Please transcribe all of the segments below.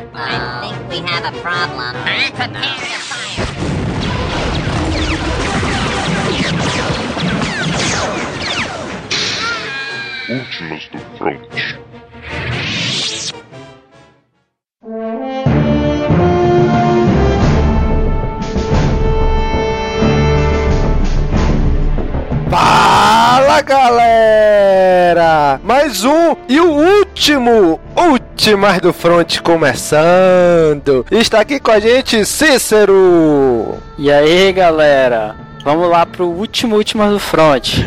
I think we have a problem. Prepare to fire. Últimas do Front. Fala galera! Mais um e o último, Últimas do Front começando. Está aqui com a gente Cícero. E aí, galera? Vamos lá pro último último do front.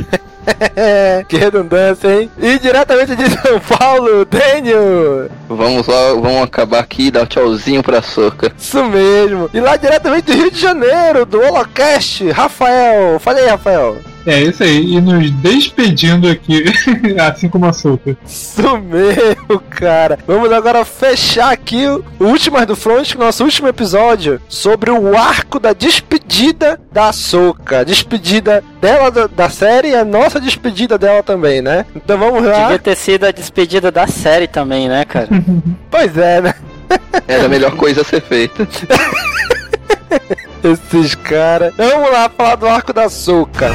que redundância, hein? E diretamente de São Paulo, Daniel. Vamos lá, vamos acabar aqui e dar um tchauzinho pra Soca. Isso mesmo. E lá diretamente do Rio de Janeiro, do Holocast, Rafael. Fala aí, Rafael. É isso aí, e nos despedindo aqui, assim como a Soca. Isso mesmo, cara. Vamos agora fechar aqui o Últimas do Front, nosso último episódio, sobre o arco da despedida da Soca. Despedida dela da, da série e a nossa despedida dela também, né? Então vamos lá. Devia ter sido a despedida da série também, né, cara? Pois é, né? Era a melhor coisa a ser feita. Esses caras. Vamos lá falar do arco da Soca.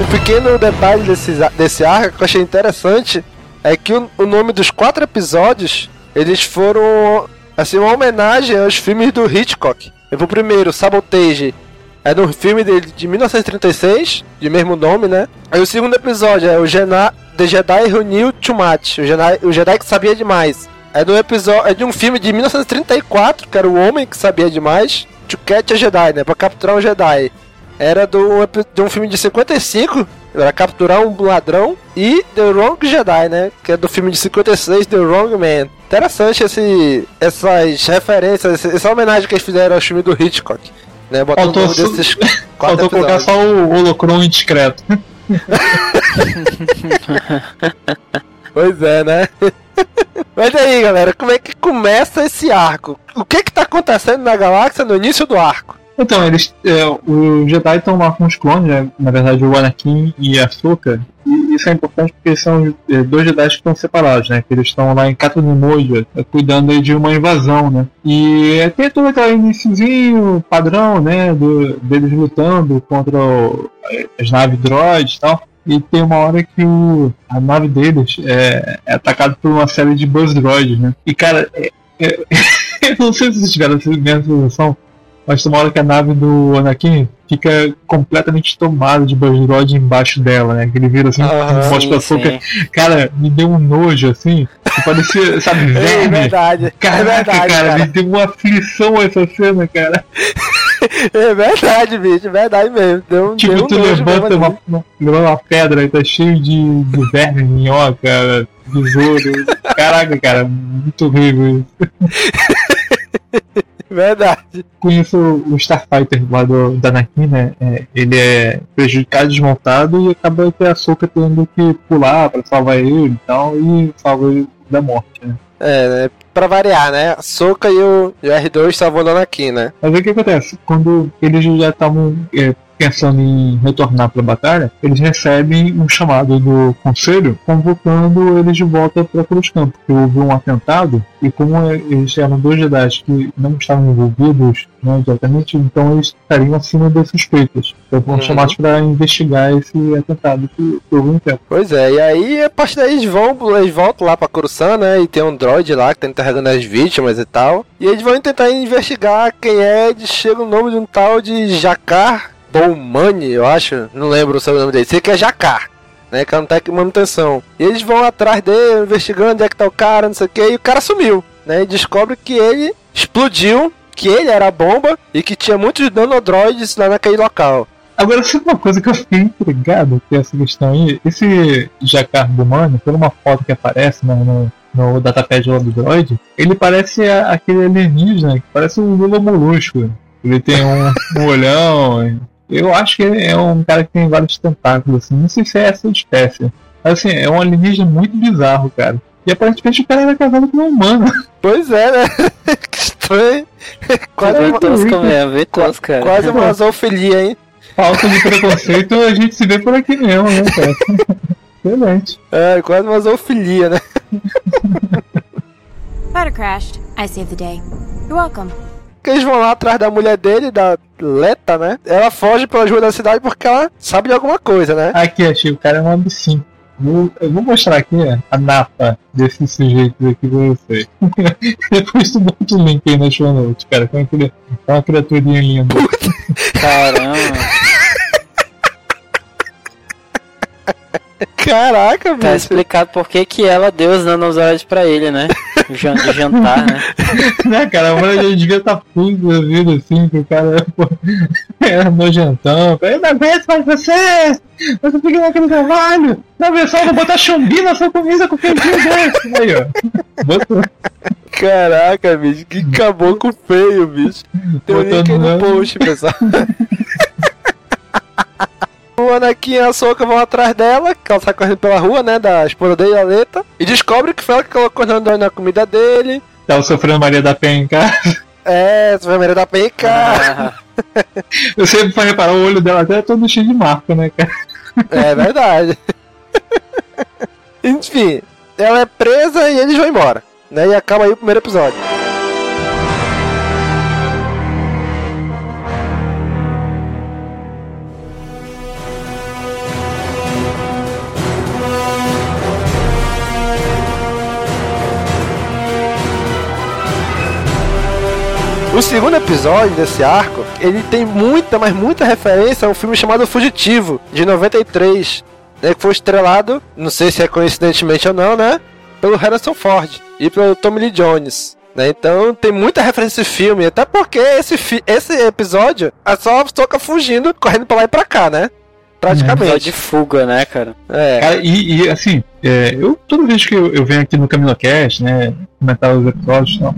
Um pequeno detalhe desse, desse arco que eu achei interessante é que o, o nome dos quatro episódios eles foram assim uma homenagem aos filmes do Hitchcock. Eu vou primeiro, Sabotage. É do filme dele de 1936, de mesmo nome, né? Aí o segundo episódio é o Jedi, The Jedi Knew Too o Jedi, o Jedi que sabia demais. É do episódio, é de um filme de 1934, que era o homem que sabia demais, To Catch a Jedi, né? Pra capturar um Jedi. Era do, de um filme de 55, era capturar um ladrão, e The Wrong Jedi, né? Que é do filme de 56, The Wrong Man. Interessante esse, essas referências, essa homenagem que eles fizeram ao filme do Hitchcock. Né? Botando Faltou, o nome desses faltou colocar só o holocron indiscreto. Pois é, né? Mas aí, galera, como é que começa esse arco? O que que tá acontecendo na galáxia no início do arco? Então, eles. É, os Jedi estão lá com os clones, né? na verdade o Anakin e a Ahsoka. E isso é importante porque são é, dois Jedi que estão separados, né? Que eles estão lá em Katunimoja, é, cuidando de uma invasão, né? E é, tem todo aquele iniciozinho padrão, né? Do, deles lutando contra o- as naves droids e tal. E tem uma hora que o, a nave deles é, é atacada por uma série de Buzz Droids, né? E cara, é- é- eu não sei se vocês tiveram essa mesma sensação, mas tem uma hora que a nave do Anakin fica completamente tomada de Buzz embaixo dela, né? Que ele vira assim, Aham, mostra pra. Cara, me deu um nojo assim, que parecia, sabe, É verme. verdade. Caraca, é verdade, cara, cara. me deu uma aflição essa cena, cara. É verdade, bicho. É verdade mesmo. Deu, Tipo, deu um tu levanta uma, uma, uma pedra e tá cheio de, de verme, minhoca, besouro. Caraca, cara, muito horrível isso. Verdade. Conheço o Starfighter lá do, da Anakin, né? É, ele é prejudicado, desmontado e acaba que a Soka tendo que pular pra salvar ele e tal, e salva ele da morte, né? É, né? Pra variar, né? A Soca e o, e o R2 salvando aqui, né? Mas o que acontece? Quando eles já estavam é, pensando em retornar para a batalha, eles recebem um chamado do conselho convocando eles de volta para Cruz Campo. Porque houve um atentado e como eles eram dois Jedi que não estavam envolvidos né, diretamente, então eles estariam acima das suspeitas. Então foram Uhum. chamados para investigar esse atentado que houve um tempo. Pois é, e aí a partir daí eles vão, eles voltam lá pra Coruscant, né? E tem um droid lá que tá interrogando as vítimas e tal. E eles vão tentar investigar quem é, chega o nome de um tal de Jakar Bowmani, eu acho. Não lembro o sobrenome dele. Sei que é Jakar. Né, que é um técnico de manutenção. E eles vão atrás dele, investigando onde é que tá o cara, não sei o que, e o cara sumiu. Né, e descobre que ele explodiu, que ele era a bomba e que tinha muitos nanodroids lá naquele local. Agora, sabe uma coisa que eu fiquei intrigado com essa questão aí? Esse Jakar Bumano, por uma foto que aparece né, no, no datapad do Droid, ele parece aquele alienígena que parece um Lula Molusco. Ele tem um, um olhão. Eu acho que ele é um cara que tem vários tentáculos, assim. Não sei se é essa espécie. Mas, assim, é um alienígena muito bizarro, cara. E aparentemente o cara era casado com uma humana. Pois é, né? que estranho. Quase Bem uma, tosco mesmo, bem tosco, cara. quase uma zoofilia, hein? Falta de preconceito, a gente se vê por aqui mesmo, né, cara? Excelente. É, quase uma zoofilia, né? Fighter crashed. I saved the day. You're welcome. Que eles vão lá atrás da mulher dele, da Leta, né? Ela foge pelas ruas da cidade porque ela sabe de alguma coisa, né? Aqui, achei, o cara é um absinto. Vou, eu vou mostrar aqui ó, a napa desse sujeito aqui pra você. Depois tu bota o link aí na show notes, cara. É uma, cri- é uma criaturinha linda. Caramba. Caraca, Tá bicho. explicado por que, que ela deu os nanosóides pra ele, né? De jantar, né? né, cara? A mulher já devia estar puta da vida, assim, que o cara pô, era nojentão. Eu não aguento mais você! Você fica naquele trabalho! Não, pessoal, vou botar chumbi na sua comida com feijão desse! Aí, ó. Botou. Caraca, bicho. Que caboclo feio, bicho. Tem um link no post, pessoal. O Anakin e a Soca vão atrás dela, que ela sai correndo pela rua, né, da esposa dele, a Leta, e descobre que foi ela que colocou o na comida dele. Tava sofrendo Maria da Penha em casa. É, essa foi a da PK. Ah, Eu sempre fui reparar, o olho dela até é todo cheio de marca, né, cara? É verdade. Enfim, ela é presa e eles vão embora. Né, e acaba aí o primeiro episódio. O segundo episódio desse arco, ele tem muita, mas muita referência a um filme chamado Fugitivo, de 93, né, que foi estrelado, não sei se é coincidentemente ou não, né, pelo Harrison Ford e pelo Tommy Lee Jones. Né, então tem muita referência a esse filme, até porque esse, fi- esse episódio é só a Soca fugindo, correndo pra lá e pra cá, né? Só Praticamente. de fuga, né, cara? É. Cara, e, e, assim, é, eu toda vez que eu, eu venho aqui no CaminoCast, né, comentar os episódios e tal,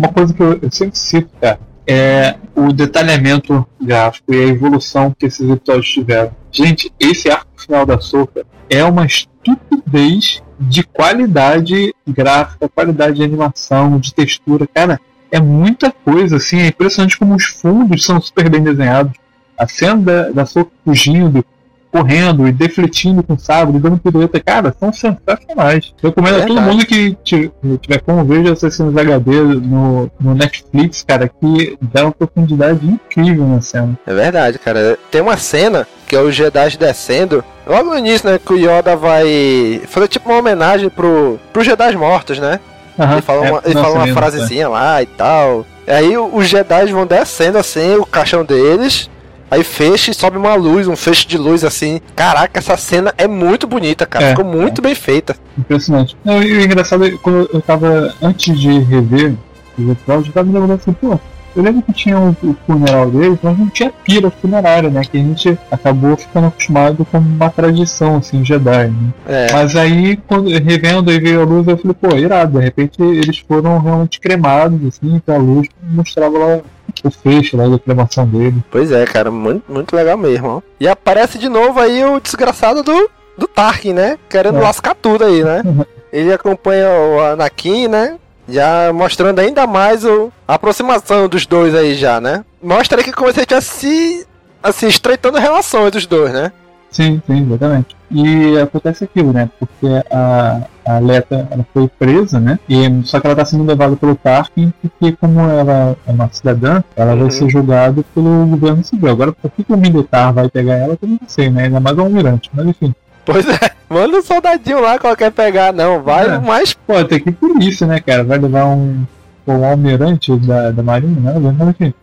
uma coisa que eu, sempre cito, cara, é o detalhamento gráfico e a evolução que esses episódios tiveram. Gente, esse arco final da Soca é uma estupidez de qualidade gráfica, qualidade de animação, de textura, cara, é muita coisa, assim, é impressionante como os fundos são super bem desenhados. A cena da, da Soca fugindo, correndo e defletindo com sabre, dando pirueta, cara, são sensacionais. Eu recomendo a todo mundo que ti- tiver como veja Assassinos HD no, no Netflix, cara, que dá uma profundidade incrível na cena. É verdade, cara. Tem uma cena que é o Jedi descendo. Logo no início, né? Que o Yoda vai fazer tipo uma homenagem pro, pro Jedi mortos, né? Aham, ele fala é, uma, ele fala uma mesmo, frasezinha lá e tal. Aí os Jedi vão descendo assim, o caixão deles. Aí fecha e sobe uma luz, um feixe de luz assim. Caraca, essa cena é muito bonita, cara. É, Ficou muito bem feita. Impressionante. Não, e o engraçado é que quando eu tava, antes de rever os episódios, eu tava me lembrando assim, pô, eu lembro que tinha o, o funeral deles, mas não tinha pira funerária, né? Que a gente acabou ficando acostumado com uma tradição, assim, Jedi, né? É. Mas aí, quando revendo e veio a luz, eu falei, pô, irado, de repente eles foram realmente cremados, assim, que a luz mostrava lá o feixe lá da cremação dele. Pois é, cara, muito, muito legal mesmo, ó. E aparece de novo aí o desgraçado do, do Tarkin, né? Querendo É. lascar tudo aí, né? Uhum. Ele acompanha o Anakin, né? Já mostrando ainda mais o, a aproximação dos dois aí já, né? Mostra aí que como se tivesse se assim, estreitando relações dos dois, né? Sim, sim, exatamente. E acontece aquilo, né? Porque a, a Leta ela foi presa, né? E, só que ela está sendo levada pelo Tarkin, porque como ela é uma cidadã, ela Uhum. vai ser julgada pelo governo civil. Agora, por que, que o militar vai pegar ela, eu não sei, né? Ainda mais o almirante. Mas enfim, Pois é, manda um soldadinho lá qualquer pegar, não. Vai, É. mas pô, tem que por isso, né, cara? Vai levar um, um almirante da, da marinha, né? Mas enfim.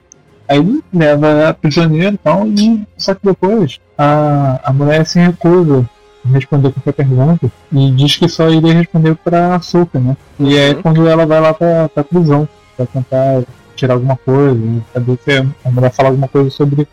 Aí ele leva a prisioneira e tal, e só que depois a, a mulher se recusa a responder qualquer pergunta e diz que só iria responder pra açúcar, né? E é Uhum. quando ela vai lá pra, pra prisão, pra tentar tirar alguma coisa, saber se a mulher fala alguma coisa sobre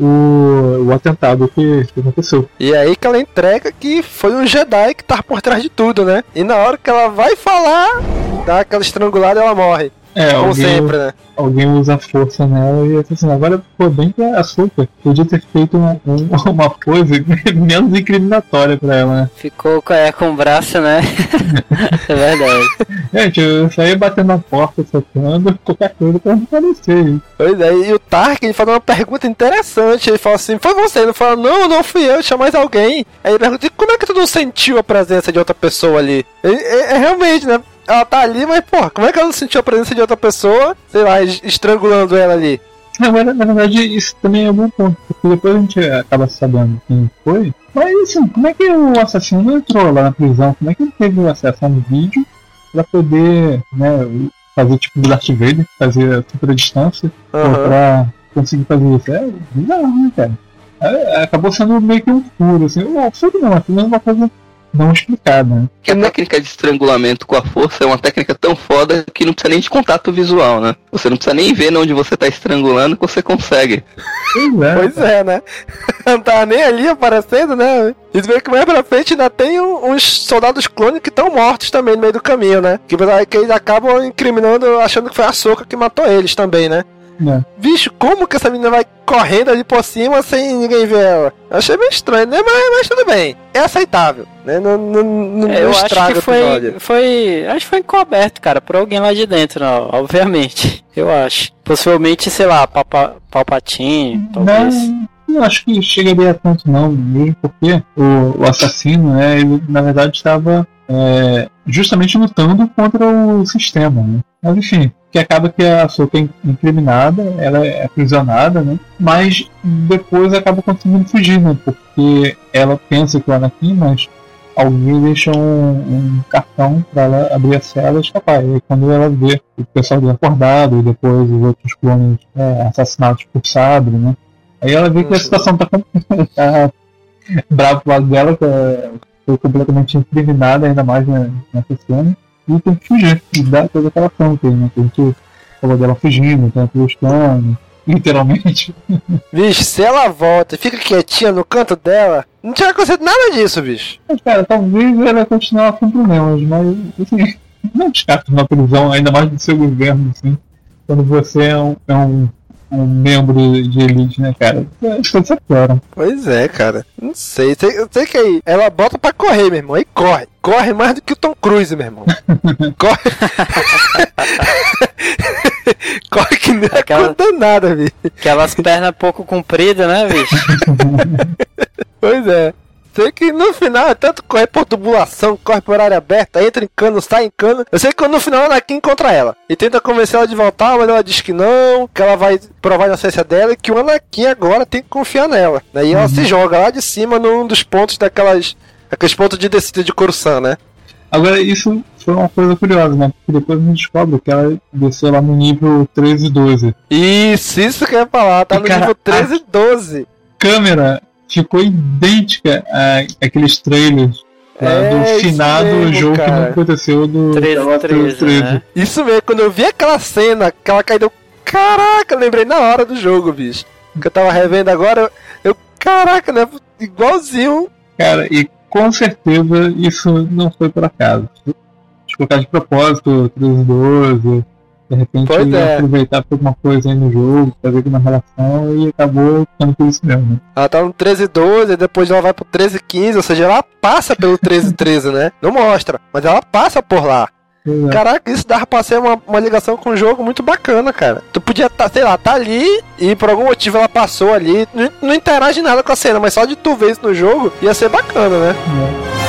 o, o atentado que, que aconteceu. E aí que ela entrega que foi um Jedi que tava por trás de tudo, né? E na hora que ela vai falar, dá aquela estrangulada e ela morre. É, Como alguém, sempre, né? alguém usa força nela e assim, agora pô, bem que a Açúcar podia ter feito um- um- uma coisa menos incriminatória pra ela, né? Ficou com, é, com o braço, né? é verdade. Gente, eu saía batendo na porta, socando, qualquer coisa pra não aparecer. Pois é, e o Tark ele falou uma pergunta interessante. Ele falou assim: Foi você? Ele falou: Não, não fui eu, tinha mais alguém. Aí ele perguntou: "E Como é que tu não sentiu a presença de outra pessoa ali? É, é realmente, né? Ela tá ali, mas porra, como é que ela não sentiu a presença de outra pessoa, sei lá, es- estrangulando ela ali? Agora, na verdade, isso também é um bom ponto, porque depois a gente acaba sabendo quem foi. Mas assim, como é que o assassino não entrou lá na prisão? Como é que ele teve acesso a um vídeo pra poder, né, fazer tipo o Darth Vader, fazer a super distância, ou Aham. pra conseguir fazer isso? É bizarro, né, cara? É, acabou sendo meio que um furo, assim. O furo não, aquilo é uma coisa não explicada, né? Que a técnica de estrangulamento com a força é uma técnica tão foda que não precisa nem de contato visual, né? Você não precisa nem ver onde você tá estrangulando que você consegue. Pois é. Pois é, né? Não tava nem ali aparecendo, né? E tu vê que mais pra frente ainda tem uns soldados clones que estão mortos também no meio do caminho, né? Que, que eles acabam incriminando, achando que foi a Soca que matou eles também, né? É. Bicho, como que essa menina vai correndo ali por cima sem ninguém ver ela? Eu achei meio estranho, né? Mas, mas tudo bem. É aceitável, né? Não, não, não, É, não eu acho estraga que foi, foi. Acho que foi encoberto, cara, por alguém lá de dentro, não, obviamente. Eu acho. Possivelmente, sei lá, Papa, Palpatine, talvez. Não, não acho que chegaria a tanto não, mesmo porque o, o assassino, né, ele na verdade estava é, justamente lutando contra o sistema, né? Mas enfim, que acaba que a Soka é incriminada, ela é aprisionada, né? Mas depois acaba conseguindo fugir, né? Porque ela pensa que o Anakin, mas alguém deixa um, um cartão para ela abrir a cela e escapar. E quando ela vê o pessoal dele acordado e depois os outros clones é, assassinados por sabre, né? Aí ela vê que a situação tá, com- tá brava pro lado dela, que é- foi completamente incriminada, ainda mais né, nessa cena, e tem que fugir, e dá toda aquela fronte aí, né? Que a gente falou dela fugindo, tem aqueles planos, literalmente. Bicho, se ela volta e fica quietinha no canto dela, não tinha acontecido nada disso, bicho. Mas, cara, talvez ela continuar com problemas, mas, assim, não descarta uma prisão, ainda mais do seu governo, assim, quando você é um, é um, um membro de elite, né, cara? As coisas é piora. Pois é, cara. Não sei. sei. Eu sei que aí ela bota pra correr, meu irmão. Aí corre. Corre mais do que o Tom Cruise, meu irmão. corre. corre que não é Aquela- condenada, bicho. Aquelas pernas pouco compridas, né, bicho? Pois é. Sei que no final é tanto correr por tubulação, corre por área aberta, entra em cano, sai em cano. Eu sei que no final a Anakin encontra ela. E tenta convencer ela de voltar, mas ela diz que não, que ela vai provar a inocência dela e que o Anakin agora tem que confiar nela. Né? E ela se joga lá de cima num dos pontos daquelas. Aqueles pontos de descida de Coruscant, né? Agora, isso foi uma coisa curiosa, né? Porque depois a gente descobre que ela desceu lá no nível 13 e 12. Isso, isso que eu ia falar, tá no Cara, nível 13 e 12. Câmera ficou idêntica a- àqueles trailers? É, do finado mesmo, jogo que não cara. aconteceu do 13, da 13, 13. né? Isso mesmo, quando eu vi aquela cena, aquela caída, eu, caraca, eu lembrei na hora do jogo, bicho. Que eu tava revendo agora, eu, eu, caraca, né? Igualzinho. Cara, e com certeza isso não foi por acaso. Eles colocaram de propósito 13 e 12. De repente Pois ia é. aproveitar por alguma coisa aí no jogo, fazer alguma relação e acabou ficando por isso mesmo. né? Ela tá no 13 e 12, e depois ela vai pro 13 e 15, ou seja, ela passa pelo 13 e 13, né? Não mostra, mas ela passa por lá. É. Caraca, isso dava pra ser uma, uma ligação com o jogo muito bacana, cara. Tu podia tá, sei lá, tá ali e por algum motivo ela passou ali. Não, não interage nada com a cena, mas só de tu ver isso no jogo ia ser bacana, né? Aí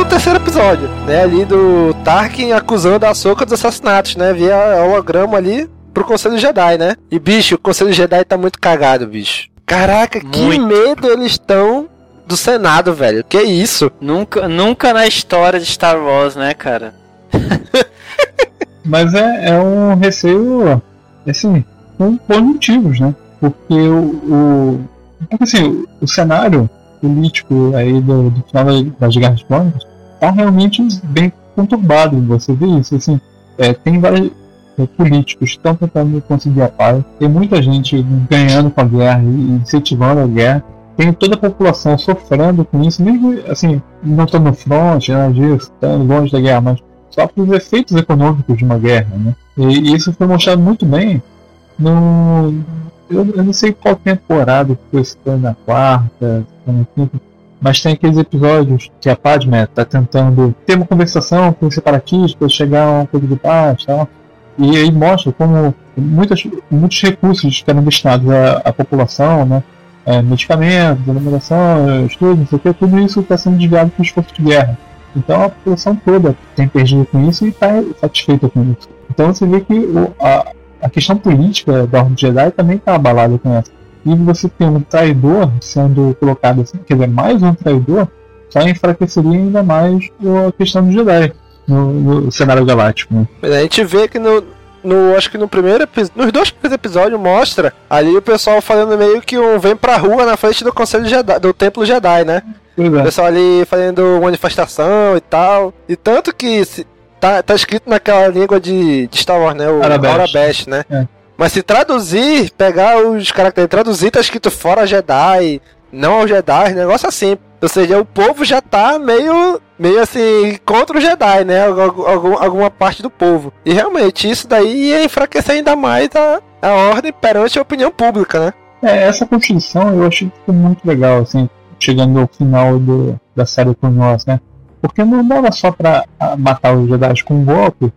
o terceiro episódio, né? Ali do Tarkin acusando a Ahsoka dos assassinatos, né? Via holograma ali pro Conselho Jedi, né? E bicho, o Conselho Jedi tá muito cagado, bicho. Caraca, que Muito. medo eles estão do Senado, velho. Que isso? Nunca, nunca na história de Star Wars, né, cara? Mas é, é um receio, assim, com bons motivos, né? Porque o. o porque assim, o, o cenário político aí do, do final das Guerras Clônicas tá realmente bem conturbado. Você vê isso, assim, é, tem vários é, políticos que estão tentando conseguir a paz, tem muita gente ganhando com a guerra e incentivando a guerra, tem toda a população sofrendo com isso, mesmo assim, não estando no front, nada disso, estando longe da guerra, mas só pelos efeitos econômicos de uma guerra, né? E, e isso foi mostrado muito bem no. Eu, eu não sei qual temporada que foi, foi na quarta, na quinta, mas tem aqueles episódios que a Padme está tentando ter uma conversação com os separatistas, chegar a um acordo de paz e tal. E aí mostra como muitas, muitos recursos que eram destinados à, à população, né? É, medicamentos, alimentação, estudos, não sei o que, tudo isso está sendo desviado para o esforço de guerra. Então a população toda tem perdido com isso e está satisfeita com isso. Então você vê que o, a, a questão política da Ordem Jedi também está abalada com essa e você tem um traidor sendo colocado assim, quer dizer, mais um traidor, só enfraqueceria ainda mais a questão do Jedi no, no cenário galáctico. Né? A gente vê que no, no acho que no primeiro nos dois primeiros episódios mostra ali o pessoal falando meio que um vem pra rua na frente do conselho Jedi, do templo Jedi, né? É. O pessoal ali fazendo manifestação e tal. E tanto que se, tá, tá escrito naquela língua de, de Star Wars, né? O Arabesh. Arabesh, né? É. Mas se traduzir, pegar os caracteres, traduzir, tá escrito fora Jedi, não ao Jedi, negócio assim. Ou seja, o povo já tá meio, meio assim, contra o Jedi, né? Algum, algum- alguma parte do povo. E realmente, isso daí ia enfraquecer ainda mais a, a ordem perante a opinião pública, né? É, essa construção eu achei que ficou muito legal, assim, chegando ao final do, da série Clone Wars, né? Porque não dava só pra matar os Jedi com um golpe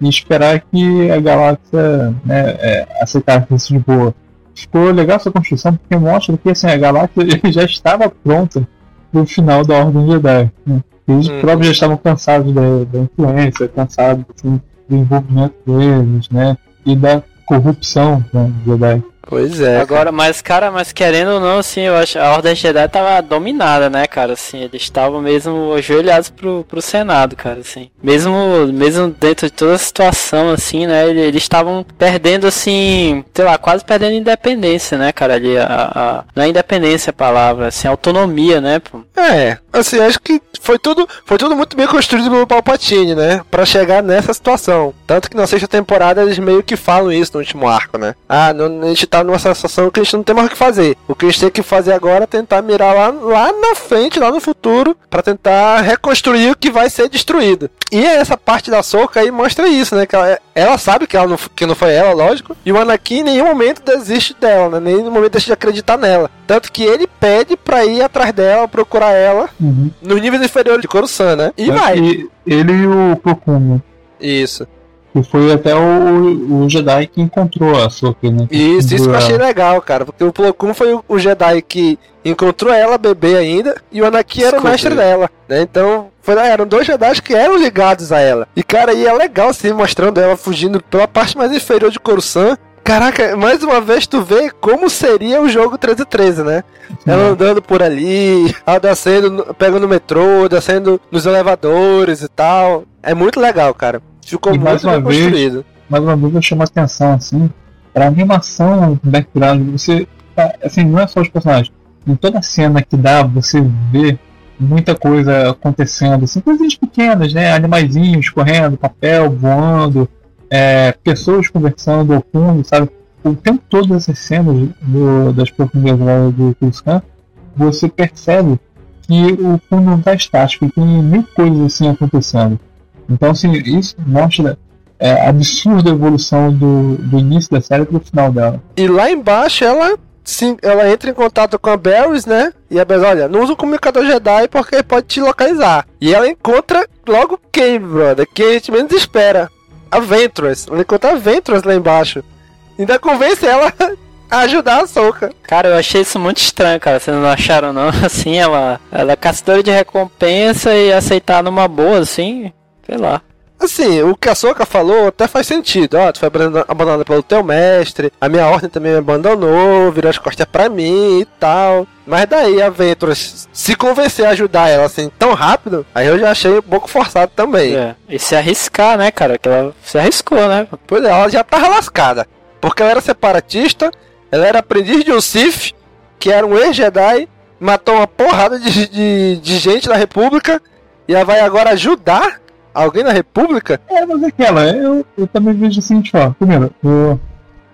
e esperar que a galáxia né, é, aceitasse isso de boa. Ficou legal essa construção porque mostra que assim, a galáxia já estava pronta pro final da Ordem Jedi. Né? Eles Uhum. próprios já estavam cansados da, da influência, cansados assim, do envolvimento deles, né? E da corrupção né, do Jedi. Pois é. Agora, mas cara, mas querendo ou não, assim, eu acho a Ordem Jedi tava dominada, né, cara, assim, eles estavam mesmo ajoelhados pro, pro Senado, cara, assim. Mesmo, mesmo dentro de toda a situação, assim, né, ele- eles estavam perdendo, assim, sei lá, quase perdendo independência, né, cara, ali, a, a- não é independência a palavra, assim, autonomia, né, pô. É, assim, acho que foi tudo, foi tudo muito bem construído pelo Palpatine, né? Pra chegar nessa situação. Tanto que na sexta temporada eles meio que falam isso no último arco, né? Ah, não- a gente tá numa situação que a gente não tem mais o que fazer. O que a gente tem que fazer agora é tentar mirar lá, lá na frente, lá no futuro, pra tentar reconstruir o que vai ser destruído. E essa parte da Soca aí mostra isso, né? Que ela, ela sabe que, ela não, que não foi ela, lógico. E o Anakin em nenhum momento desiste dela, né? Nem no momento deixa de acreditar nela. Tanto que ele pede pra ir atrás dela, procurar ela Uhum. nos níveis inferiores de Coruscant, né? E Acho vai. ele e o Koon, né? Isso. Que foi até o, o Jedi que encontrou a Soka, né? Isso, isso que eu achei legal, cara. Porque o Plo Koon foi o, Jedi que encontrou ela bebê ainda e o Anakin era o mestre dela, né? Então, foi, eram dois Jedi que eram ligados a ela. E, cara, e é legal, assim, mostrando ela fugindo pela parte mais inferior de Coruscant. Caraca, mais uma vez tu vê como seria o jogo 1313, né? Ela andando por ali, ela descendo, no- pegando o metrô, descendo nos elevadores e tal. É muito legal, cara. Ficou E mais uma vez, construído. mais uma vez eu chamo a atenção, assim, pra animação do background, você, tá- assim, não é só os personagens, em toda cena que dá, você vê muita coisa acontecendo, assim, coisinhas pequenas, né, animaizinhos correndo, papel voando, é, pessoas conversando ao fundo, sabe, o tempo todo essas cenas do, das profundezas lá do Coruscant, você percebe que o fundo não está estático, tem mil coisas assim acontecendo. Então, assim, isso mostra é, a absurda evolução do, do início da série pro final dela. E lá embaixo ela sim, ela entra em contato com a Barrys, né? E a Barrys, olha, não usa o comunicador Jedi porque pode te localizar. E ela encontra logo quem, brother? Quem a gente menos espera. A Ventress. Ela encontra a Ventress lá embaixo. Ainda convence ela a ajudar a Soca. Cara, eu achei isso muito estranho, cara. Vocês não acharam, não? Assim, ela, ela é caçadora de recompensa e aceitar numa boa, assim, sei lá. Assim, o que a Soca falou até faz sentido. Ó, tu foi abandonada pelo teu mestre, a minha ordem também me abandonou, virou as costas pra mim e tal. Mas daí a Ventress se convencer a ajudar ela assim tão rápido, aí eu já achei um pouco forçado também. É. E se arriscar, né, cara? Que ela se arriscou, né? Pois é, ela já tava lascada. Porque ela era separatista, ela era aprendiz de um Sith, que era um ex-Jedi, matou uma porrada de, de, de gente da República e ela vai agora ajudar alguém na República? É, mas é aquela, eu, eu também vejo assim, tipo, ó, primeiro, eu,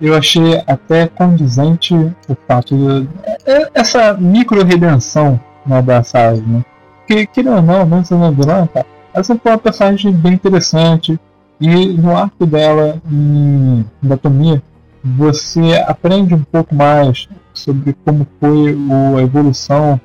eu achei até condizente o fato de. é- Essa micro-redenção né, da Sage, né? Que, querendo ou não, mesmo sendo vilã, tá? Essa foi uma personagem bem interessante. E no arco dela em Anatomia, você aprende um pouco mais sobre como foi o, a evolução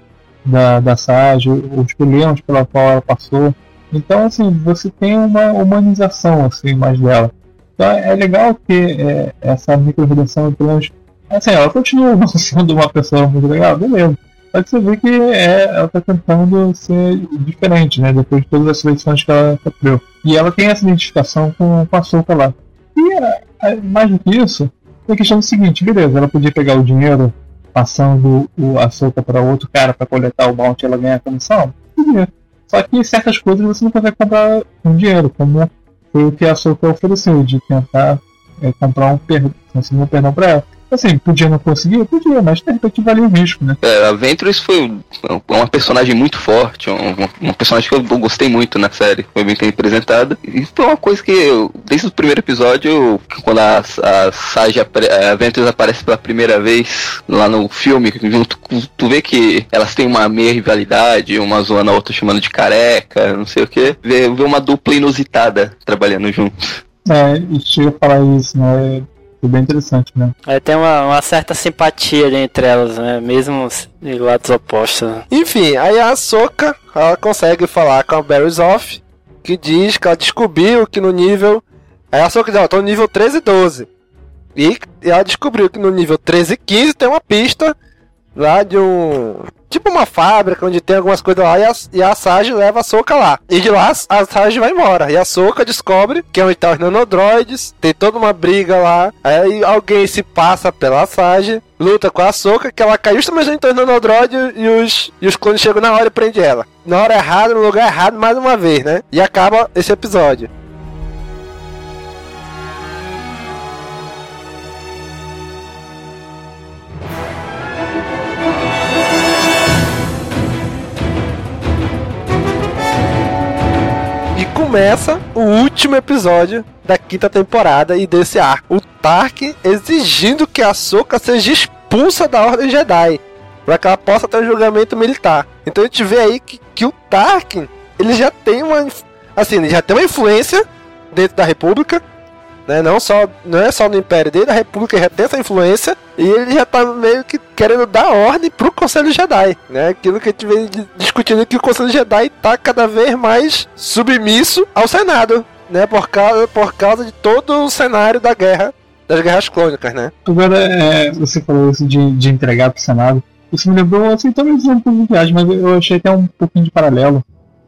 da, da Sage, os problemas pela qual ela passou. Então, assim, você tem uma humanização assim, mais dela. Então, é legal que é, essa micro-redenção, pelo menos, assim, ela continua sendo uma pessoa muito legal, beleza. Que você vê que é, ela tá tentando ser diferente, né? Depois de todas as seleções que ela sofreu. E ela tem essa identificação com, com a Soca lá. E é, é, mais do que isso, tem a questão do seguinte, beleza, ela podia pegar o dinheiro passando o, a Soca para outro cara para coletar o bounty e ela ganhar a comissão? Podia. Só que certas coisas você não consegue comprar com dinheiro, como foi o que a Soca ofereceu, de tentar é, comprar um perdão, conseguir um perdão para ela. Assim, podia não conseguir? Podia, mas de repente valia o risco, né? É, a Ventress foi um- uma personagem muito forte, um- uma, uma personagem que eu gostei muito na série, foi bem representada. E foi uma coisa que, eu, desde o primeiro episódio, quando a, a Sage, a Ventress aparece pela primeira vez lá no filme, junto com- tu vê que elas têm uma meia rivalidade, uma zoando a outra chamando de careca, não sei o que. Vê, vê uma dupla inusitada trabalhando junto. É, e chega a falar isso, né? Foi bem interessante, né? Aí tem uma, uma certa simpatia ali entre elas, né? Mesmo de lados opostos. né? Enfim, aí a Soka ela consegue falar com a Berryzoff, que diz que ela descobriu que no nível. Aí a Soka diz, ó, tô no nível 13 e 12. E ela descobriu que no nível 13 e 15 tem uma pista lá de um. Tipo uma fábrica onde tem algumas coisas lá e a, e a Sage leva a Soka lá. E de lá a Sage vai embora. E a Soka descobre que é onde tá os nanodroids, tem toda uma briga lá. Aí alguém se passa pela Sage, luta com a Soka, que ela cai justamente tá os nanodroids e os, e os clones chegam na hora e prende ela. Na hora errada, no lugar errado, mais uma vez, né? E acaba esse episódio. Começa o último episódio da quinta temporada e desse arco. O Tark exigindo que a Soka seja expulsa da Ordem Jedi. Para que ela possa ter um julgamento militar. Então a gente vê aí que, que o Tarkin, ele já tem uma. Assim, ele já tem uma influência dentro da República. Né? Não, só, não é só no Império dele, a República já tem essa influência. E ele já tá meio que querendo dar ordem pro Conselho Jedi. Né? Aquilo que a gente vem di- discutindo que o Conselho Jedi tá cada vez mais submisso ao Senado. Né? Por, causa, por causa de todo o cenário da guerra. Das guerras clônicas, né? Agora, é, você falou isso de, de entregar pro Senado. Isso me lembrou, assim, também um pouco de viagem, mas eu achei até um pouquinho de paralelo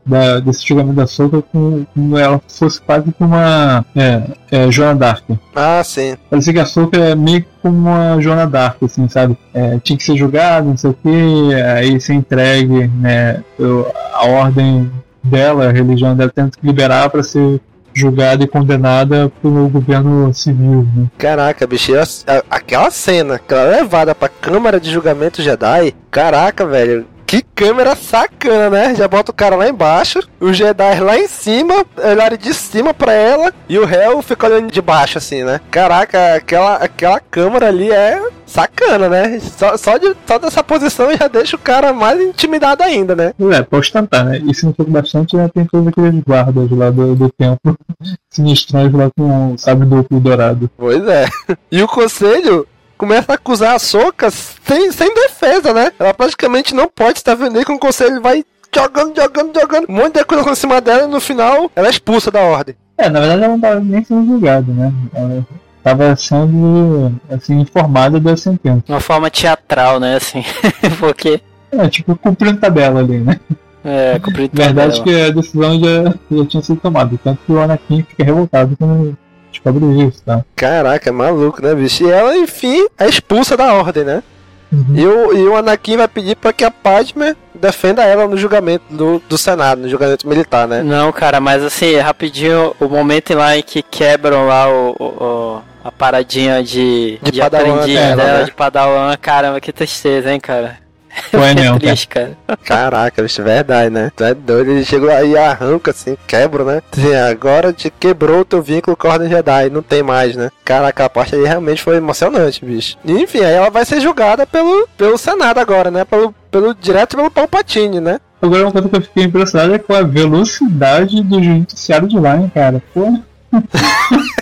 da- desse julgamento da Soca com, com ela fosse quase como uma é, é, Joana Dark. Ah, sim. Parecia que a Soca é meio como uma Joana Dark, assim, sabe? É, tinha que ser julgado, não sei o que, aí ser entregue, né? eu- a ordem dela, a religião dela tenta que liberar para ser julgada e condenada pelo governo civil, né? Caraca, bicho, a- a- aquela cena, aquela levada pra câmara de julgamento Jedi, caraca, velho. Que câmera sacana, né? Já bota o cara lá embaixo, os Jedi lá em cima, olharem de cima pra ela, e o réu fica olhando de baixo, assim, né? Caraca, aquela, aquela câmera ali é sacana, né? Só, só, de, só dessa posição já deixa o cara mais intimidado ainda, né? É, pode tentar, né? E se não for bastante, né, tem todos aqueles guardas lá do, do templo sinistrões lá com o sabre duplo dourado. Pois é. E o conselho começa a acusar a Soca sem, sem defesa, né? Ela praticamente não pode estar vendo aí que o conselho vai jogando, jogando, jogando. Um monte de coisa em cima dela e no final ela é expulsa da ordem. É, na verdade ela não tava nem sendo julgada, né? Ela tava sendo, assim, informada da sentença. Uma forma teatral, né? Assim. Porque. É, tipo, cumprindo tabela ali, né? É, cumprir Na verdade tabela. que a decisão já, já tinha sido tomada. Tanto que o Anakin fica revoltado quando descobre isso, tá? Caraca, é maluco, né, bicho? E ela, enfim, é expulsa da ordem, né? Uhum. E, o, e o Anakin vai pedir pra que a Padme defenda ela no julgamento do, do Senado, no julgamento militar, né? Não, cara, mas assim, rapidinho, o momento lá em que quebram lá o, o- o- a paradinha de, De de, Padawan aprendiz dela, dela, né? de Padawan, caramba, que tristeza, hein, cara. Foi mesmo, cara. triste, cara. Caraca, bicho, verdade, né? Tu é doido, ele chega lá e arranca assim, quebra, né? Assim, agora te quebrou o teu vínculo com a Ordem Jedi, não tem mais, né? Caraca, a parte aí realmente foi emocionante, bicho. E, enfim, aí ela vai ser julgada pelo, pelo Senado agora, né? Pelo, pelo, direto pelo Palpatine, né? Agora uma coisa que eu fiquei impressionado é com a velocidade do judiciário de lá, hein, cara. Pô.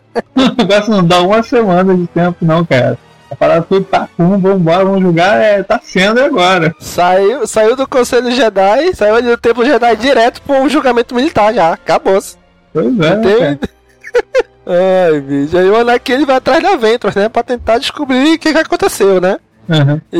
o negócio não dá uma semana de tempo, não, cara. A parada foi pacum, vambora, vamos jogar, é, tá sendo agora. Saiu, saiu do Conselho Jedi, saiu ali do Templo Jedi direto pro julgamento militar já. Acabou-se. Pois é, cara. Ai, bicho. Aí o Anakin ele vai atrás da Ventress, né? Pra tentar descobrir o que, que aconteceu, né? Aham. E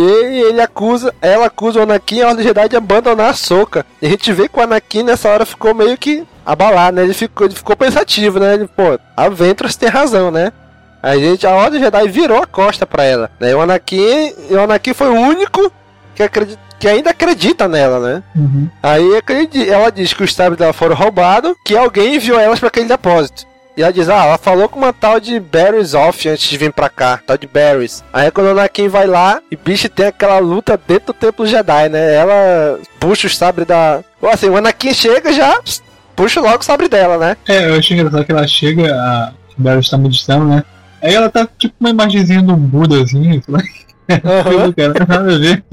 ele acusa, ela acusa o Anakin e a Ordem Jedi de abandonar a Soca. E a gente vê que o Anakin nessa hora ficou meio que abalado, né? Ele ficou, ele ficou pensativo, né? Ele, pô, a Ventress tem razão, né? A gente, a Ordem Jedi virou a costa pra ela. Né? E o Anakin, e o Anakin foi o único que, acredita, que ainda acredita nela, né? Uhum. Aí ela diz que os sabres dela foram roubados, que alguém enviou elas pra aquele depósito. E ela diz, ah, ela falou com uma tal de Barry's Off antes de vir pra cá, tal de Barry's. Aí quando o Anakin vai lá, e bicho tem aquela luta dentro do Templo Jedi, né? Ela puxa o sabre da... Assim, o Anakin chega já puxa logo o sabre dela, né? É, eu achei engraçado que ela chega, a Barry está meditando, né? Aí ela tá tipo uma imagenzinha de um Budazinho, sei lá. Aham. cara, nada a ver.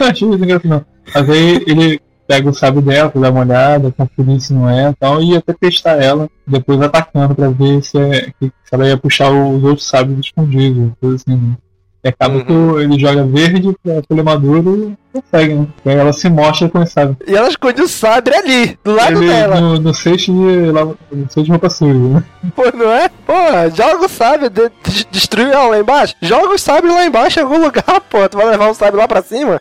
Achei isso engraçado. Mas aí ele pega o sábio dela pra dar uma olhada, conferir se não é e tal, e até testar ela, depois atacando pra ver se, é, se ela ia puxar os outros sábios escondidos, coisa assim, né? E acaba Uhum. que ele joga verde pra pelo maduro e consegue, né? Aí ela se mostra com esse sábio. E ela esconde o sabre ali, do lado Ele dela. no, no cesto de, lá- no cesto de roupa suja, né? Pô, não é? Pô, joga o sabre, de, de- destrui ela lá embaixo. Joga o sabre lá embaixo em algum lugar, pô. Tu vai levar o sabre lá pra cima?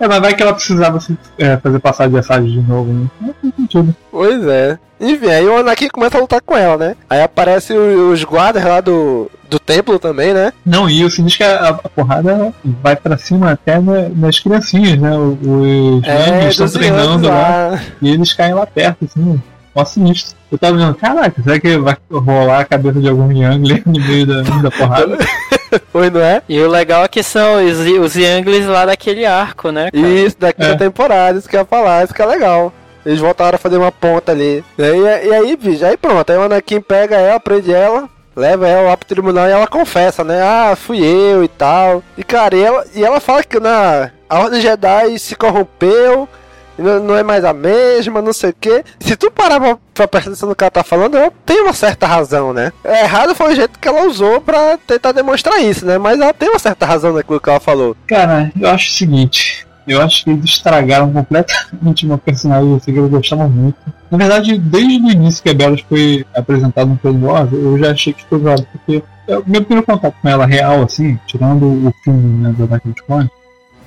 É, mas vai que ela precisava se, é, fazer passar de assagem de novo, né? Não tem sentido. Pois é. Enfim, aí o Anakin começa a lutar com ela, né? Aí aparece os guardas lá do, do templo também, né? Não, e o sinistro é que a, a porrada vai pra cima até na- nas criancinhas, né? Os youngs estão treinando Youngs lá e eles caem lá perto, assim. Mó sinistro. Eu tava vendo, caraca, será que vai rolar a cabeça de algum Young ali no meio da, da porrada? Pois não é? E o legal é que são os, os Younglings lá daquele arco, né? cara? Isso, daqui É. da temporada, isso que eu ia falar, isso que é legal. Eles voltaram a fazer uma ponta ali. E aí, e aí, bicho, aí pronto. Aí o Anakin pega ela, prende ela, leva ela lá pro tribunal e ela confessa, né? Ah, fui eu e tal. E cara, e ela, e ela fala que na, a Ordem Jedi se corrompeu, e não, é mais a mesma, não sei o que. Se tu parar pra, pra prestar atenção no que ela tá falando, ela tem uma certa razão, né? É, errado foi o jeito que ela usou pra tentar demonstrar isso, né? Mas ela tem uma certa razão naquilo que ela falou. Cara, eu acho o seguinte. Eu acho que eles estragaram completamente uma personagem que eu gostava muito. Na verdade, desde o início que a Belas foi apresentada no Wars, eu já achei que foi zoado, porque eu- meu primeiro contato com ela real, assim, tirando o filme né, Ataque dos Clones,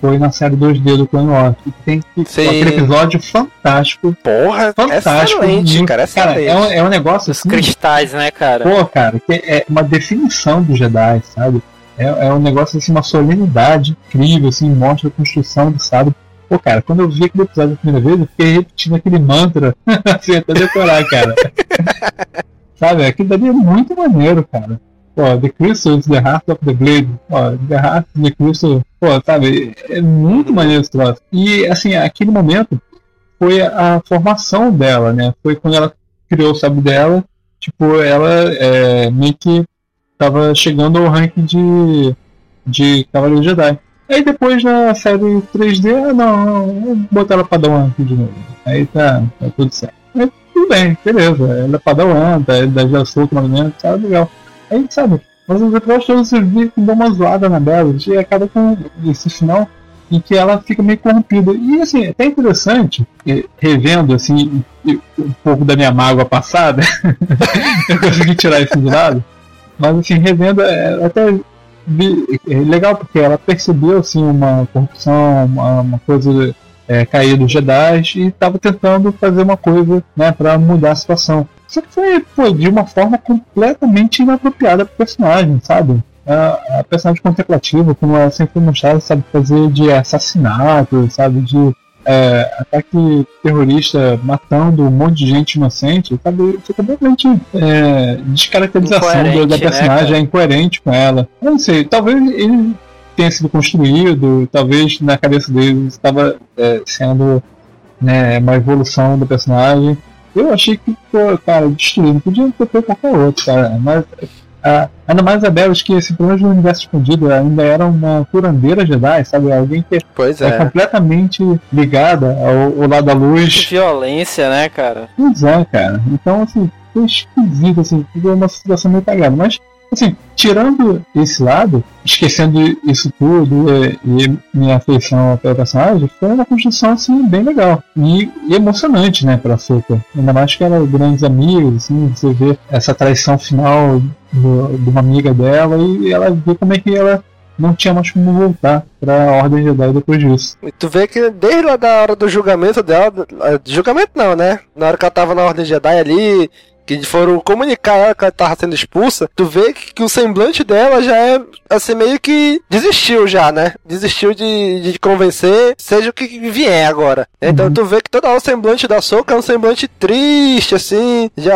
foi na série 2D do Clone Wars. Tem Sim. aquele episódio fantástico. Porra, Fantástico. excelente, muito- cara, Cara, excelente. é um, é um negócio Os assim. cristais, né, cara? Pô, cara, que é uma definição do Jedi, sabe? É, é um negócio assim, uma solenidade incrível, assim, mostra a construção do sábio. Pô, cara, quando eu vi aquele episódio a primeira vez, eu fiquei repetindo aquele mantra, assim, até decorar, cara. sabe, aquilo dali é muito maneiro, cara. Pô, The Crystal is the heart of the blade. Pô, the heart the crystal. Pô, sabe, é muito maneiro esse troço. E, assim, aquele momento foi a formação dela, né? Foi quando ela criou o sábio dela, tipo, ela é, meio que tava chegando ao ranking de, de Cavaleiro Jedi. Aí depois na série 3D, ah, não, vou botar ela pra dar um aqui de novo. Aí tá, tá tudo certo. Aí, tudo bem, beleza. Ela é Padawan, tá, da já solto mais ou menos, tá legal. Aí, sabe, mas os episódios todos vê que dá uma zoada na Bela, e acaba com esse final em que ela fica meio corrompida. E assim, é até interessante, eh, revendo assim um pouco da minha mágoa passada, eu consegui tirar isso de lado, mas assim, revendo, é, até vi, é legal porque ela percebeu assim uma corrupção, uma, uma coisa é, cair dos Jedi e estava tentando fazer uma coisa né, para mudar a situação. Só que foi pô, de uma forma completamente inapropriada pro personagem, sabe? A, a personagem contemplativa, como ela sempre foi mostrada, sabe fazer de assassinato, sabe, de é, ataque terrorista matando um monte de gente inocente, sabe? Foi completamente é, descaracterização do- da né, personagem, cara? é incoerente com ela. Eu não sei, talvez ele tenha sido construído, talvez na cabeça deles estava é, sendo né, uma evolução do personagem. Eu achei que, pô, cara, destruído. Podia ter feito qualquer outro, cara. Mas ainda mais a Belos que esse problema do universo escondido ainda era uma curandeira Jedi, sabe? Alguém que Pois é, é. completamente ligada ao, ao lado da luz. Violência, né, cara? Pois é, cara. Então, assim, foi esquisito, assim, ficou uma situação meio cagada. Mas, assim, tirando esse lado, esquecendo isso tudo e, e minha afeição pelo personagem, foi uma construção, assim, bem legal. E, e emocionante, né, pra Soka. Ainda mais que eram grandes amigos, assim, você vê essa traição final do- de uma amiga dela e ela vê como é que ela não tinha mais como voltar pra Ordem Jedi depois disso. E tu vê que desde lá da hora do julgamento dela. eh, Julgamento não, né? Na hora que ela tava na Ordem Jedi ali. Que foram comunicar ela que ela tava sendo expulsa, tu vê que, que o semblante dela já é assim, meio que desistiu já, né? Desistiu de, de convencer, seja o que vier agora. Então tu vê que toda hora o semblante da Soca é um semblante triste, assim, já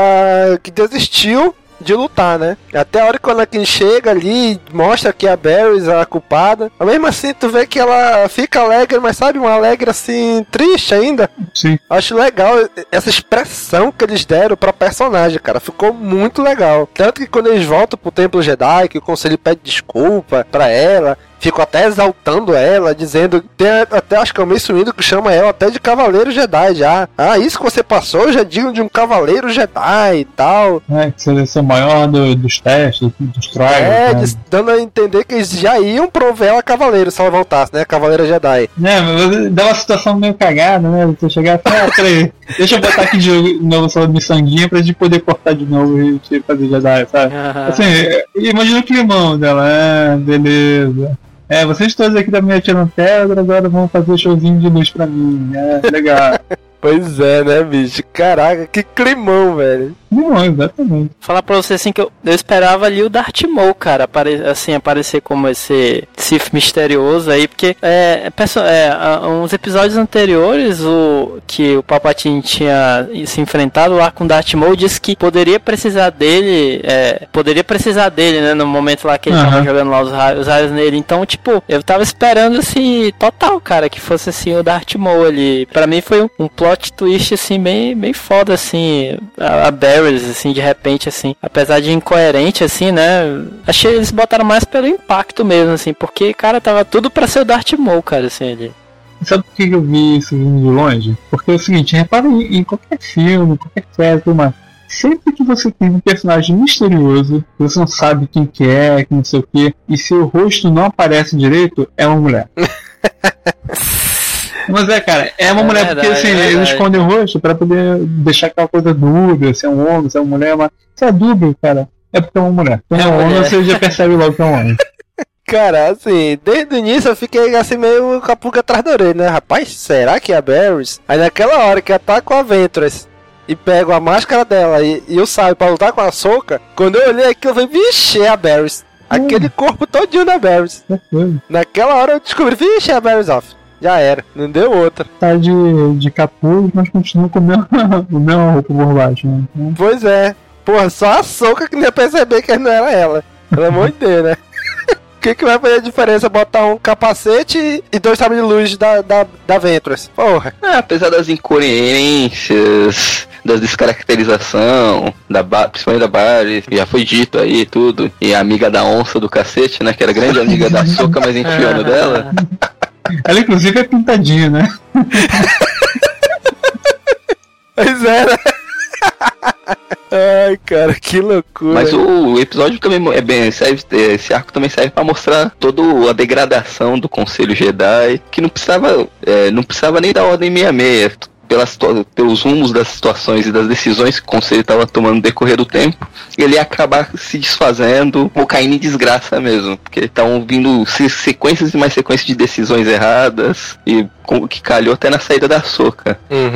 que desistiu de lutar, né? Até a hora que o Anakin chega ali, mostra que a Barrys é a culpada. Mas mesmo assim, tu vê que ela fica alegre, mas sabe, uma alegre assim, triste ainda. Sim. Acho legal essa expressão que eles deram pra personagem, cara. Ficou muito legal. Tanto que quando eles voltam pro Templo Jedi, que o conselho pede desculpa pra ela, ficam até exaltando ela, dizendo. Tem até acho que é o Mace Windu que chama ela até de Cavaleiro Jedi já. Ah, isso que você passou já digno de um Cavaleiro Jedi e tal. É, que seria ser o maior do- dos testes, dos trials. É, né? dando a entender que eles já iam prover ela Cavaleiro se ela voltasse, né? Cavaleiro Jedi. É, mas dá uma situação meio cagada, né? Você chegar falar, ah, peraí, deixa eu botar aqui de novo essa miçanguinha pra gente poder cortar de novo e te fazer Jedi, sabe? Assim, é, imagina o climão dela, é, beleza. É, vocês todos aqui também atiram pedra, agora vão fazer showzinho de luz pra mim. É, legal. Pois é, né, bicho? Caraca, que climão, velho. Não, exatamente. Falar pra você assim que eu, eu esperava ali o Darth Maul, cara, apare, assim, aparecer como esse Sith misterioso aí, porque é, é, a- uns episódios anteriores, o que o Palpatine tinha se enfrentado lá com o Darth Maul, disse que poderia precisar dele, é, poderia precisar dele, né, no momento lá que ele tava Aham. jogando lá os raios, os raios nele. Então, tipo, eu tava esperando assim, total, cara, que fosse assim o Darth Maul ali. Pra mim foi um, um plot twist assim bem, bem foda assim, a, a Barrys assim de repente assim, apesar de incoerente assim, né? Achei eles botaram mais pelo impacto mesmo assim, porque cara tava tudo pra ser o Darth Maul, cara, assim, ali. Sabe por que que eu vi isso vindo de longe? Porque é o seguinte, repara em, em qualquer filme, qualquer série, tudo mais. Sempre que você tem um personagem misterioso, que você não sabe quem que é, que não sei o que, e seu rosto não aparece direito, é uma mulher. Mas é, cara, é uma É mulher verdade, porque assim, é eles escondem o rosto pra poder deixar aquela coisa dúbia, se é um homem, se é uma mulher, mas se é dúbio, cara, é porque é uma mulher. Quando é, É um homem, você já percebe logo que é um homem. Cara, assim, desde o início eu fiquei assim meio com a pulga atrás da orelha, né? Rapaz, será que é a Barrys? Aí naquela hora que ela tá com a Ventress e pego a máscara dela e, e eu saio pra lutar com a Soca, quando eu olhei aquilo, eu falei, vixe, é a Barrys. Aquele corpo todinho da Barrys. É. Naquela hora eu descobri, vixe, é a Barrys off. Já era, não deu outra. Tá de, de capuz, mas continua com a mesma, a mesma roupa por baixo, né? Então, Pois é. Porra, só a Soca que não ia perceber que não era ela. Pelo amor de Deus, né? O que, que vai fazer a diferença? Botar um capacete e dois sabres de luz da, da, da Ventress. Porra. É, apesar das incoerências, das descaracterização, da ba- principalmente da que já foi dito aí tudo, e a amiga da onça do cacete, né, que era grande amiga da Soca, mas enfiou no dela. Ela inclusive é pintadinha, né? Pois é, né? Ai, cara, que loucura. Mas o episódio também é bem, serve, esse arco também serve pra mostrar toda a degradação do Conselho Jedi, que não precisava, é, não precisava nem da Ordem 66, pelas, pelos rumos das situações e das decisões que o Conselho estava tomando no decorrer do tempo, ele ia acabar se desfazendo ou caindo em desgraça mesmo, porque estavam vindo se- sequências e mais sequências de decisões erradas e com- que calhou até na saída da Soca. Uhum.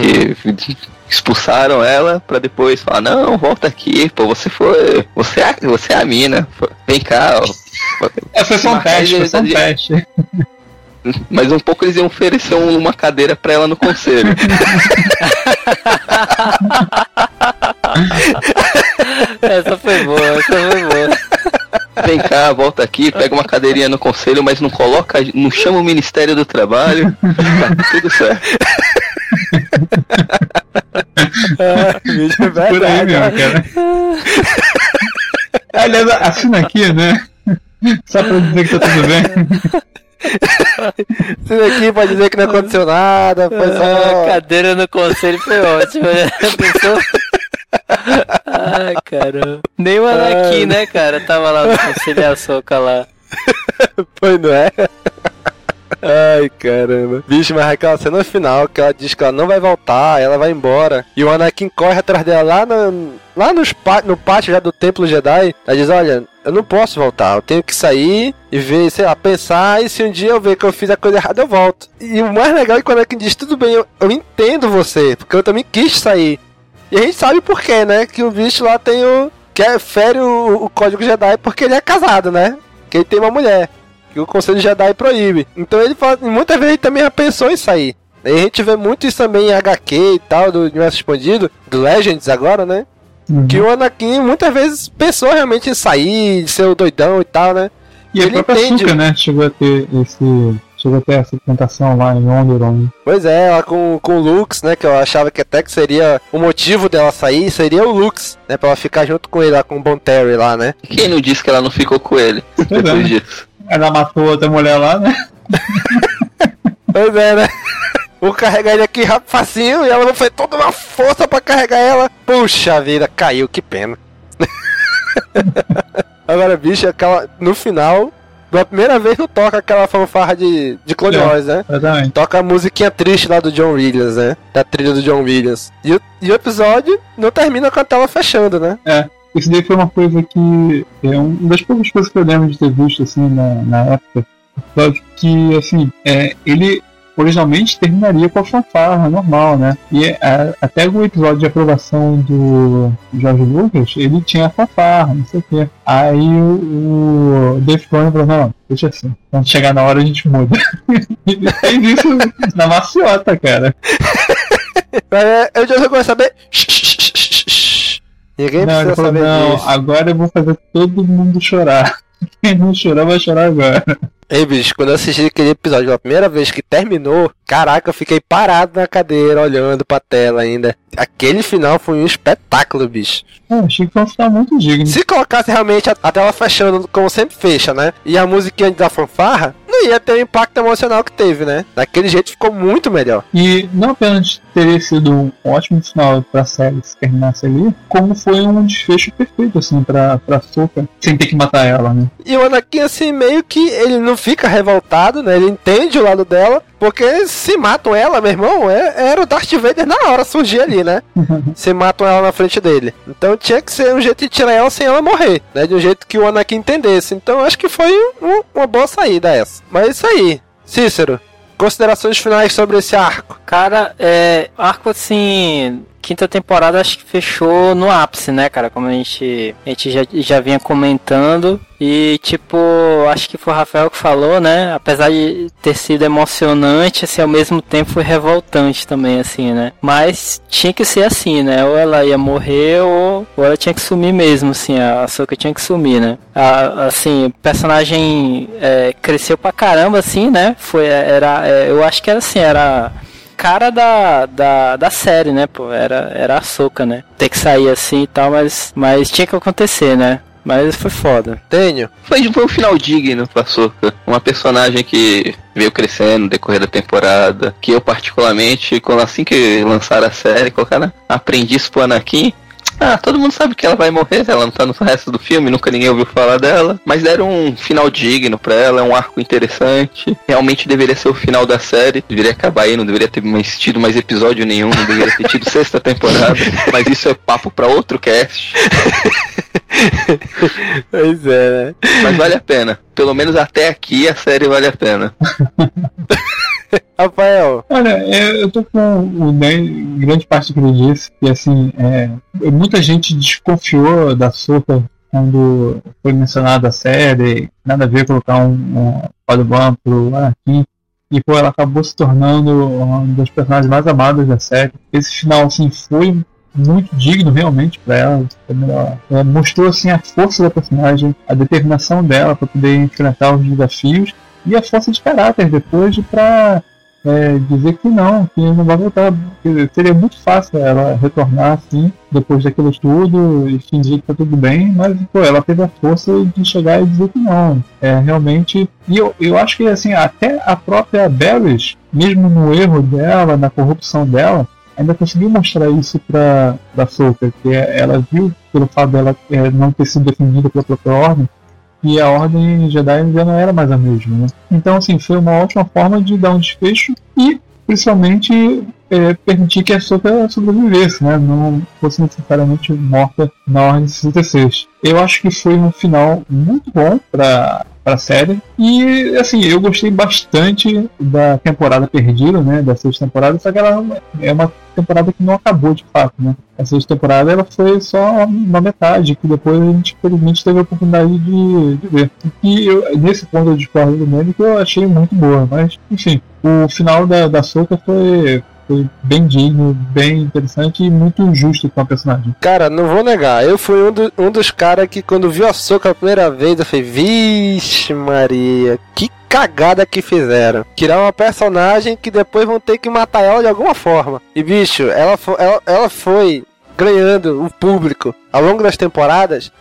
que expulsaram ela pra depois falar, não, volta aqui, pô, você foi. Você é, a- você é a mina. pô, Vem cá, ó. É, foi só um teste, foi só um ele- teste. Mas um pouco eles iam oferecer um- uma cadeira pra ela no conselho. essa foi boa, essa foi boa. vem cá, volta aqui, pega uma cadeirinha no conselho, mas não coloca, não chama o Ministério do Trabalho. Tá tudo certo. Bicho, é Por aí mesmo, cara. Aliás, assina aqui, né? Só pra dizer que tá tudo bem. Esse daqui pode dizer que não aconteceu nada, foi A só. cadeira no conselho foi ótima, né? Pensou? Ai, caramba. Nem o Anakin, né, cara? Tava lá no conselho a soca lá. Foi, não é? Ai, caramba. Bicho, mas aquela cena final que ela diz que ela não vai voltar, ela vai embora. E o Anakin corre atrás dela lá, no, lá nos no pátio já do Templo Jedi. Ela diz: Olha, eu não posso voltar, eu tenho que sair e ver, sei lá, pensar. E se um dia eu ver que eu fiz a coisa errada, eu volto. E o mais legal é que o Anakin diz: Tudo bem, eu, eu entendo você, porque eu também quis sair. E a gente sabe por quê, né? Que o bicho lá tem o. que é, fere o, o código Jedi porque ele é casado, né? Que ele tem uma mulher que o Conselho Jedi proíbe. Então ele fala, muitas vezes ele também já pensou em sair. E a gente vê muito isso também em HQ e tal, do Universo Expandido, do Legends agora, né? Que o Anakin muitas vezes pensou realmente em sair, de ser o doidão e tal, né? E a Ele própria entende. Açúcar, né? Chegou a ter esse. Chegou a ter essa tentação lá em Onderon. né? Pois é, ela com, com o Lux, né? Que eu achava que até que seria o motivo dela sair, seria o Lux, né? Pra ela ficar junto com ele lá, com o Bon Terry lá, né? Quem não disse que ela não ficou com ele é. depois disso? Ela matou outra mulher lá, né? Pois é, né? Vou carregar ele aqui rápido, facinho, e ela não foi toda uma força pra carregar ela. Puxa vida, caiu, que pena. Agora, bicho, aquela. No final, pela primeira vez não toca aquela fanfarra de, de Clone É. Wars, né? Exatamente. Toca a musiquinha triste lá do John Williams, né? Da trilha do John Williams. E, o- e o episódio não termina com a tela fechando, né? Isso daí foi uma coisa que. É uma das poucas coisas que eu lembro de ter visto assim na, na época. Episódio que, assim, é, ele originalmente terminaria com a fanfarra normal, né? E é, até o episódio de aprovação do George Lucas, ele tinha a fanfarra, não sei o quê. Aí o, o Dave Filoni falou, não, deixa assim. Quando chegar na hora a gente muda. e fez isso na maciota, cara. É, eu já vou saber. Ninguém Não, precisa falou, saber não, disso. agora eu vou fazer todo mundo chorar. Quem não chorar vai chorar agora. Ei, bicho, quando eu assisti aquele episódio pela primeira vez que terminou, caraca, eu fiquei parado na cadeira, olhando pra tela ainda. Aquele final foi um espetáculo, bicho. Ah, achei que foi um final muito digno. Se colocasse realmente a, a tela fechando, como sempre fecha, né? E a musiquinha da fanfarra, ia ter o impacto emocional que teve, né? Daquele jeito ficou muito melhor. E não apenas teria sido um ótimo final pra série se terminasse ali, como foi um desfecho perfeito, assim, pra, pra Soka, sem ter que matar ela, né? E o Anakin, assim, meio que ele não fica revoltado, né? Ele entende o lado dela, porque se matam ela, meu irmão, é, era o Darth Vader na hora surgir ali, né? se matam ela na frente dele. Então tinha que ser um jeito de tirar ela sem ela morrer, né? De um jeito que o Anakin entendesse. Então acho que foi um- uma boa saída essa. Mas é isso aí. Cícero, considerações finais sobre esse arco. Cara, é. Arco assim. Quinta temporada acho que fechou no ápice, né, cara? Como a gente, a gente já, já vinha comentando. E, tipo, acho que foi o Rafael que falou, né? Apesar de ter sido emocionante, assim, ao mesmo tempo foi revoltante também, assim, né? Mas tinha que ser assim, né? Ou ela ia morrer ou, ou ela tinha que sumir mesmo, assim. A Ahsoka tinha que sumir, né? A, assim, o personagem é, cresceu pra caramba, assim, né? Foi, era, é, eu acho que era assim, era cara da, da, da série, né, pô? Era, era a Soca, né? Ter que sair assim e tal, mas, mas tinha que acontecer, né? Mas foi foda. Tenho. Foi, foi um final digno pra Soka. Uma personagem que veio crescendo no decorrer da temporada. Que eu, particularmente, quando assim que lançaram a série, colocaram aprendiz pro Anakin. Ah, todo mundo sabe que ela vai morrer, ela não tá no resto do filme, nunca ninguém ouviu falar dela. Mas deram um final digno pra ela, é um arco interessante. Realmente deveria ser o final da série, deveria acabar aí, não deveria ter mais tido mais episódio nenhum, não deveria ter tido sexta temporada. Mas isso é papo pra outro cast. Pois é, né? Mas vale a pena. Pelo menos até aqui a série vale a pena. Rafael, Olha, eu tô com grande parte do que ele disse, que assim, é, muita gente desconfiou da Soka quando foi mencionada a série, nada a ver colocar um, um Padawan pro Anakin, e pô, ela acabou se tornando uma das personagens mais amadas da série. Esse final, assim, foi muito digno realmente para ela. ela. mostrou assim a força da personagem, a determinação dela para poder enfrentar os desafios e a força de caráter depois para é, dizer que não, que não vai voltar. Seria muito fácil ela retornar assim, depois daquilo tudo, e fingir que tá tudo bem, mas pô, ela teve a força de chegar e dizer que não. É realmente. E eu, eu acho que assim, até a própria Barris, mesmo no erro dela, na corrupção dela, ainda conseguiu mostrar isso para a Soka, que é, ela viu pelo fato dela é, não ter sido defendida pela própria ordem, e a Ordem Jedi já não era mais a mesma. Né? Então, assim, foi uma ótima forma de dar um desfecho e, principalmente, é, permitir que a Soka sobrevivesse, né? não fosse necessariamente morta na Ordem 66. Eu acho que foi um final muito bom para a série. E assim, eu gostei bastante da temporada perdida, né? Da sexta temporada, só que ela é uma temporada que não acabou de fato, né? A sexta temporada ela foi só uma metade, que depois a gente felizmente teve a oportunidade de, de ver. E eu, nesse ponto eu discordo do meme que eu achei muito boa, mas enfim, o final da, da Soca foi foi bem digno, bem interessante e muito justo com a personagem. Cara, não vou negar, eu fui um, do, um dos caras que quando viu a Soca a primeira vez, eu falei, vixe Maria, que cagada que fizeram. Tirar uma personagem que depois vão ter que matar ela de alguma forma. E bicho, ela, ela, ela foi ganhando o público ao longo das temporadas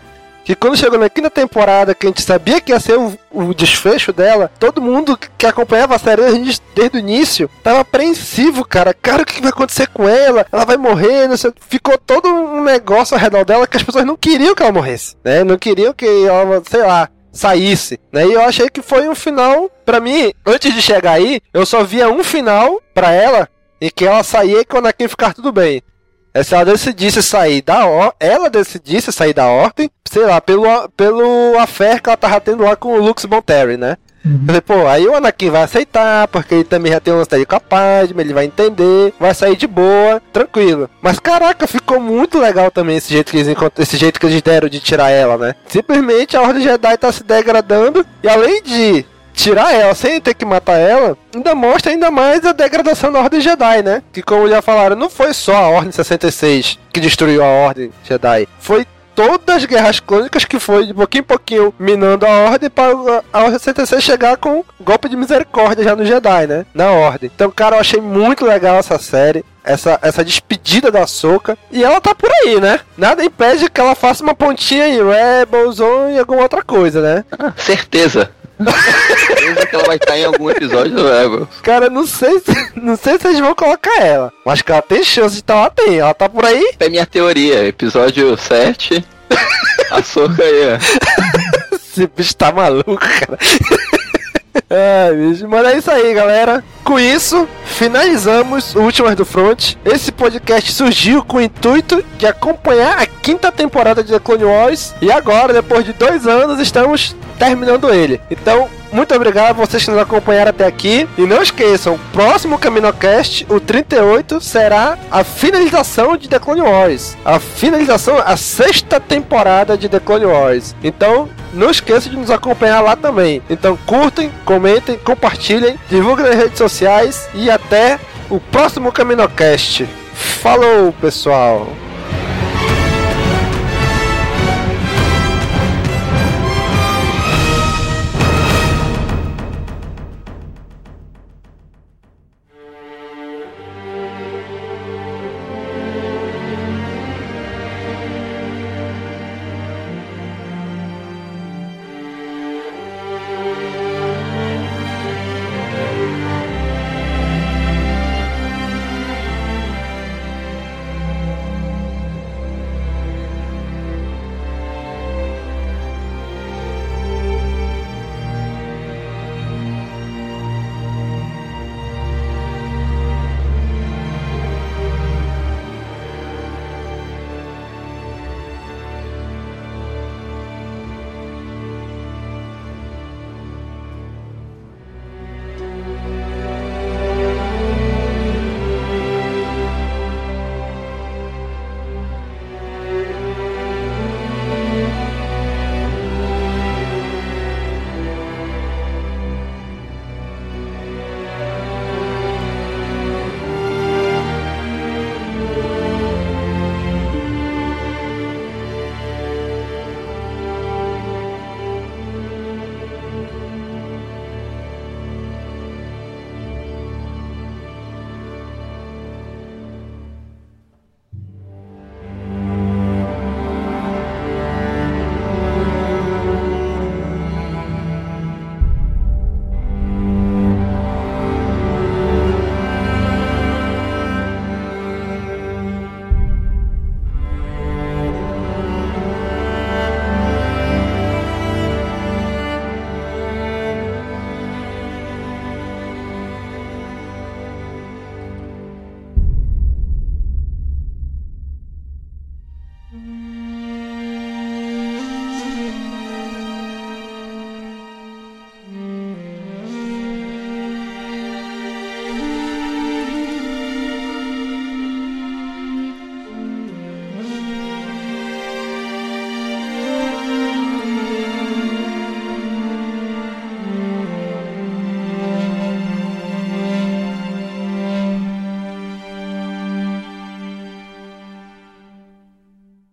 que quando chegou na quinta temporada, que a gente sabia que ia ser o, o desfecho dela, todo mundo que acompanhava a série desde, desde o início tava apreensivo, cara. Cara, o que vai acontecer com ela? Ela vai morrer, não sei. Ficou todo um negócio ao redor dela que as pessoas não queriam que ela morresse, né? Não queriam que ela, sei lá, saísse, né? E eu achei que foi um final, para mim, antes de chegar aí, eu só via um final para ela e que ela saía e quando aqui ficar tudo bem. É se ela decidisse sair da ordem, ela decidisse sair da ordem, sei lá, pelo, pelo affair que ela tava tendo lá com o Lux Monteri, né? Uhum. Falei, pô, aí o Anakin vai aceitar, porque ele também já tem um lance com a Padme, ele vai entender, vai sair de boa, tranquilo. Mas caraca, ficou muito legal também esse jeito que eles, esse jeito que eles deram de tirar ela, né? Simplesmente a Ordem Jedi tá se degradando, e além de tirar ela sem ter que matar ela, ainda mostra ainda mais a degradação da Ordem Jedi, né? Que como já falaram, não foi só a Ordem 66 que destruiu a Ordem Jedi, foi todas as guerras clônicas que foi de pouquinho em pouquinho minando a ordem para a Ordem 66 chegar com golpe de misericórdia já no Jedi, né? Na ordem. Então, cara, eu achei muito legal essa série. Essa, essa despedida da Soca. E ela tá por aí, né? Nada impede que ela faça uma pontinha em Rebels ou em alguma outra coisa, né? Ah, certeza. Certeza que ela vai estar em algum episódio do Rebels. Cara, não sei, se, não sei se eles vão colocar ela. Mas que ela tem chance de estar lá, tem. Ela tá por aí? É minha teoria. Episódio 7. a Soca aí, Esse bicho tá maluco, cara. É, bicho. Mas é isso aí, galera. Com isso, finalizamos o Últimas do Front. Esse podcast surgiu com o intuito de acompanhar a quinta temporada de The Clone Wars. E agora, depois de dois anos, estamos terminando ele. Então, muito obrigado a vocês que nos acompanharam até aqui. E não esqueçam, o próximo CaminoCast, o 38, será a finalização de The Clone Wars. A finalização, a sexta temporada de The Clone Wars. Então, não esqueçam de nos acompanhar lá também. Então, curtem, comentem, compartilhem, divulguem nas redes sociais e até o próximo CaminoCast. Falou, pessoal!